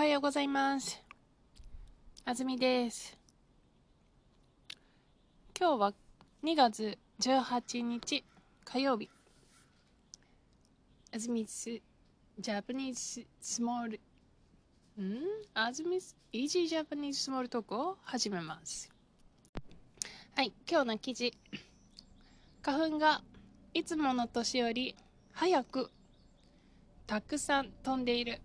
はようございます。あずみです。今日は2月18日火曜日。あずみす、ジャパニーズスモール、ん？あずみす、イージージャパニーズスモールトークを始めます。はい、今日の記事。花粉がいつもの年より早くたくさん飛んでいる。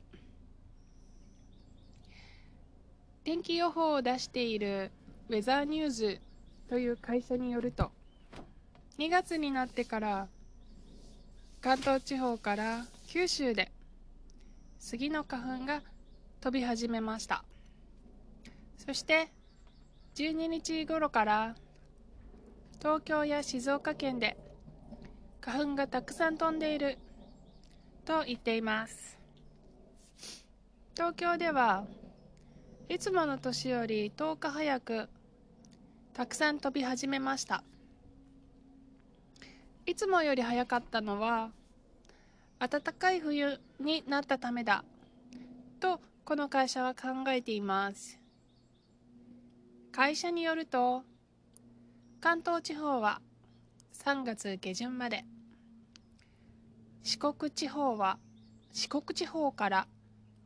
天気予報を出しているウェザーニューズという会社によると2月になってから関東地方から九州で杉の花粉が飛び始めました。そして12日頃から東京や静岡県で花粉がたくさん飛んでいると言っています。東京ではいつもの年より10日早くたくさん飛び始めました。いつもより早かったのは暖かい冬になったためだとこの会社は考えています。会社によると関東地方は3月下旬まで四国地方は四国地方から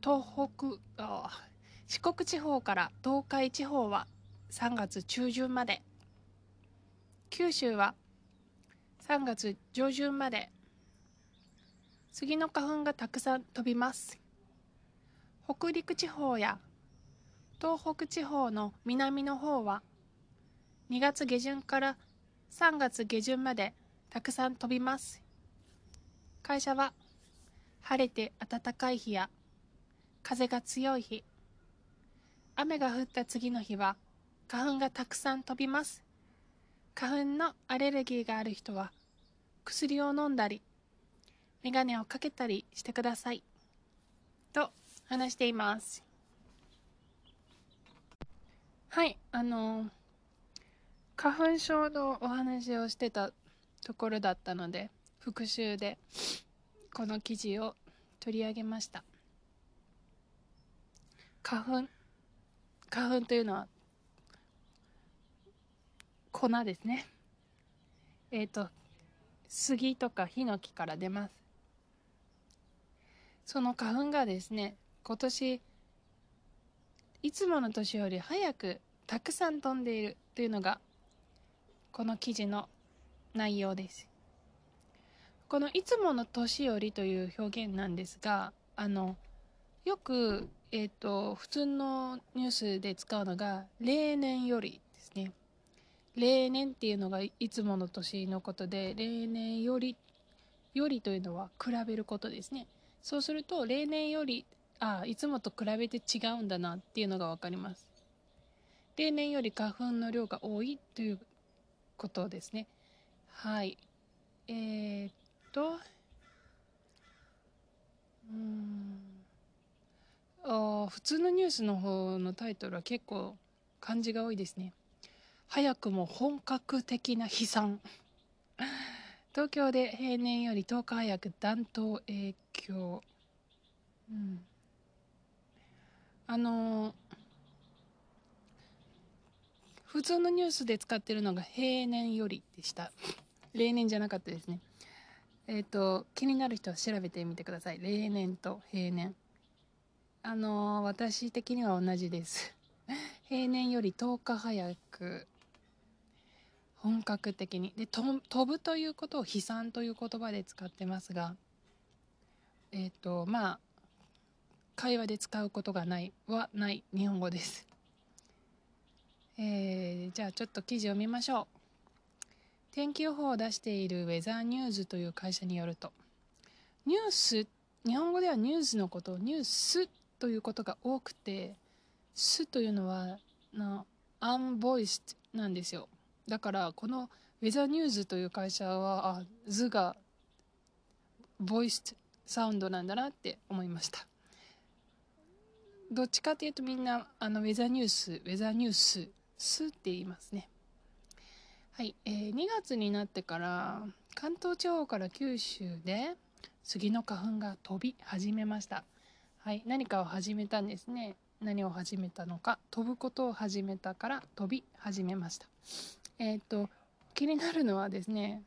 東北あ四国地方から東海地方は3月中旬まで。九州は3月上旬まで。杉の花粉がたくさん飛びます。北陸地方や東北地方の南の方は2月下旬から3月下旬までたくさん飛びます。会社は晴れて暖かい日や風が強い日。雨が降った次の日は花粉がたくさん飛びます。花粉のアレルギーがある人は薬を飲んだりメガネをかけたりしてください。と話しています。はいあの花粉症のお話をしてたところだったので復習でこの記事を取り上げました。花粉花粉というのは粉ですね。えっ、と杉とかヒノキから出ます。その花粉がですね今年いつもの年より早くたくさん飛んでいるというのがこの記事の内容です。この「いつもの年より」という表現なんですがあのよくえっ、と普通のニュースで使うのが例年よりですね。例年っていうのがいつもの年のことで例年よりよりというのは比べることですね。そうすると例年よりああいつもと比べて違うんだなっていうのが分かります。例年より花粉の量が多いということですね。はい。えー、っとうん。あ普通のニュースの方のタイトルは結構漢字が多いですね。早くも本格的な飛散 東京で平年より10日早く暖冬影響。うん。あのー普通のニュースで使ってるのが平年よりでした。例年じゃなかったですね。えっ、と気になる人は調べてみてください。例年と平年。あのー私的には同じです。平年より10日早く本格的に。で飛ぶということを飛散という言葉で使ってますがえっ、とまあ会話で使うことがないはない日本語です。えーじゃあちょっと記事を見ましょう。天気予報を出しているウェザーニューズという会社によるとニュース日本語ではニュースのことをニュースということが多くて「す」というのはなアンボイスなんですよ。だからこのウェザーニューズという会社はあ「図」がボイスサウンドなんだなって思いました。どっちかっていうとみんなあのウェザーニュースウェザーニュース「す」って言いますね。はい、えー2月になってから関東地方から九州で杉の花粉が飛び始めました。はい、何かを始めたんですね。何を始めたのか、飛ぶことを始めたから飛び始めました。えっ、ー、と、気になるのはですね、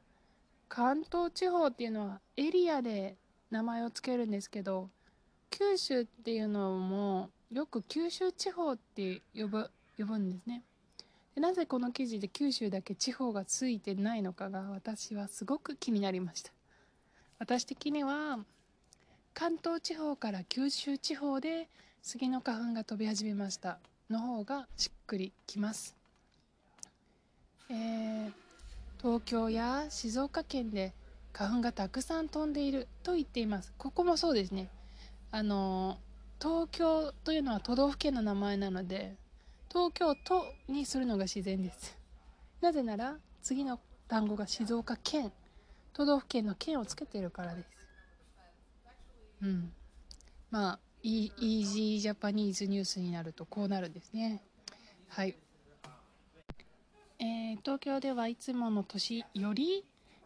関東地方っていうのはエリアで名前を付けるんですけど、九州っていうのもよく九州地方って呼ぶ呼ぶんですねでなぜこの記事で九州だけ地方がついてないのかが私はすごく気になりました私的には関東地方から九州地方で杉の花粉が飛び始めました。の方がしっくりきます。えー、東京や静岡県で花粉がたくさん飛んでいると言っています。ここもそうですね。あの東京というのは都道府県の名前なので東京都にするのが自然です。なぜなら次の単語が静岡県都道府県の県をつけているからです。うん。まあイージージャパニーズニュースになるとこうなるんですね。はい。えー、東京ではいつもの年より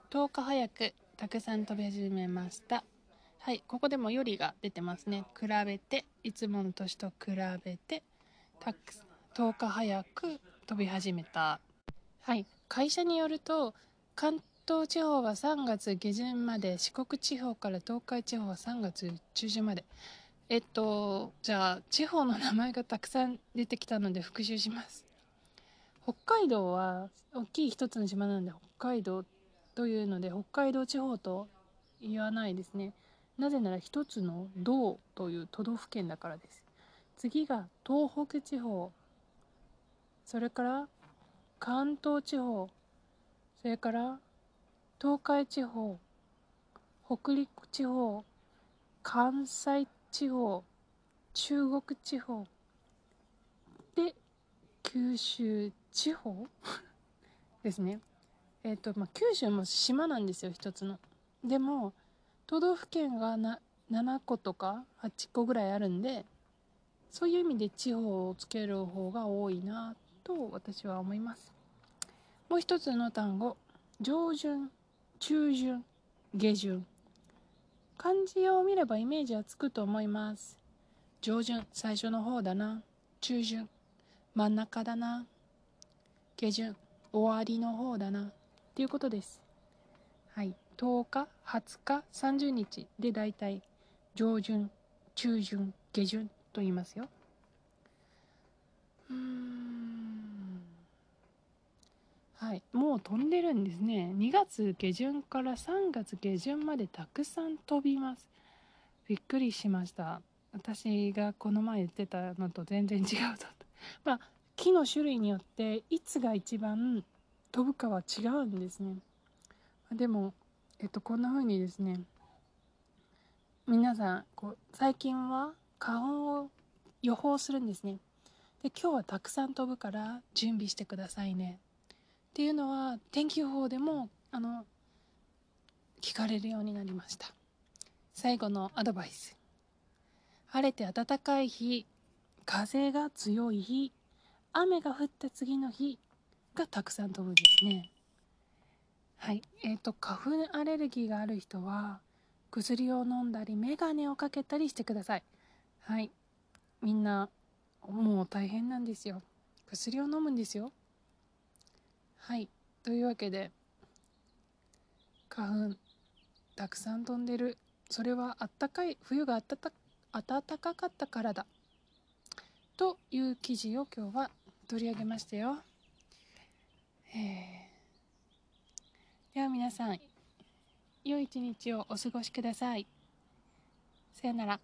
10日早くたくさん飛び始めました。はい、ここでもよりが出てますね。比べて、いつもの年と比べて、たく10日早く飛び始めた。はい、会社によると、関東地方は3月下旬まで、四国地方から東海地方は3月中旬まで。えっと、じゃあ、地方の名前がたくさん出てきたので復習します。北海道は大きい一つの島なんで北海道というので北海道地方と言わないですね。なぜなら一つの道という都道府県だからです。次が東北地方、それから関東地方、それから東海地方、北陸地方、関西地方、中国地方、で、九州地方？ですね。えっ、ー、と、まあ、九州も島なんですよ、一つの。でも、都道府県がな7個とか8個ぐらいあるんでそういう意味で地方をつける方が多いなと私は思いますもう一つの単語上旬中旬下旬。漢字を見ればイメージはつくと思います。上旬最初の方だな。中旬真ん中だな。下旬終わりの方だな。っていうことです。はい。10日20日30日でだいたい上旬中旬下旬と言いますようんはい。もう飛んでるんですね。2月下旬から3月下旬までたくさん飛びます。びっくりしました。私がこの前言ってたのと全然違うと。まあ木の種類によっていつが一番飛ぶかは違うんですね。でもえっとこんな風にですね皆さんこう最近は花粉を予報するんですね。で今日はたくさん飛ぶから準備してくださいね。っていうのは天気予報でもあの聞かれるようになりました最後のアドバイス晴れて暖かい日風が強い日雨が降った次の日がたくさん飛ぶんですねはい。えっ、ー、と、花粉アレルギーがある人は、薬を飲んだり、メガネをかけたりしてください。はい。みんな、もう大変なんですよ。薬を飲むんですよ。はい。というわけで、花粉、たくさん飛んでる。それはあったかい、冬があったた暖かかったからだ。という記事を今日は取り上げましたよ。では皆さん、良い一日をお過ごしください。さよなら。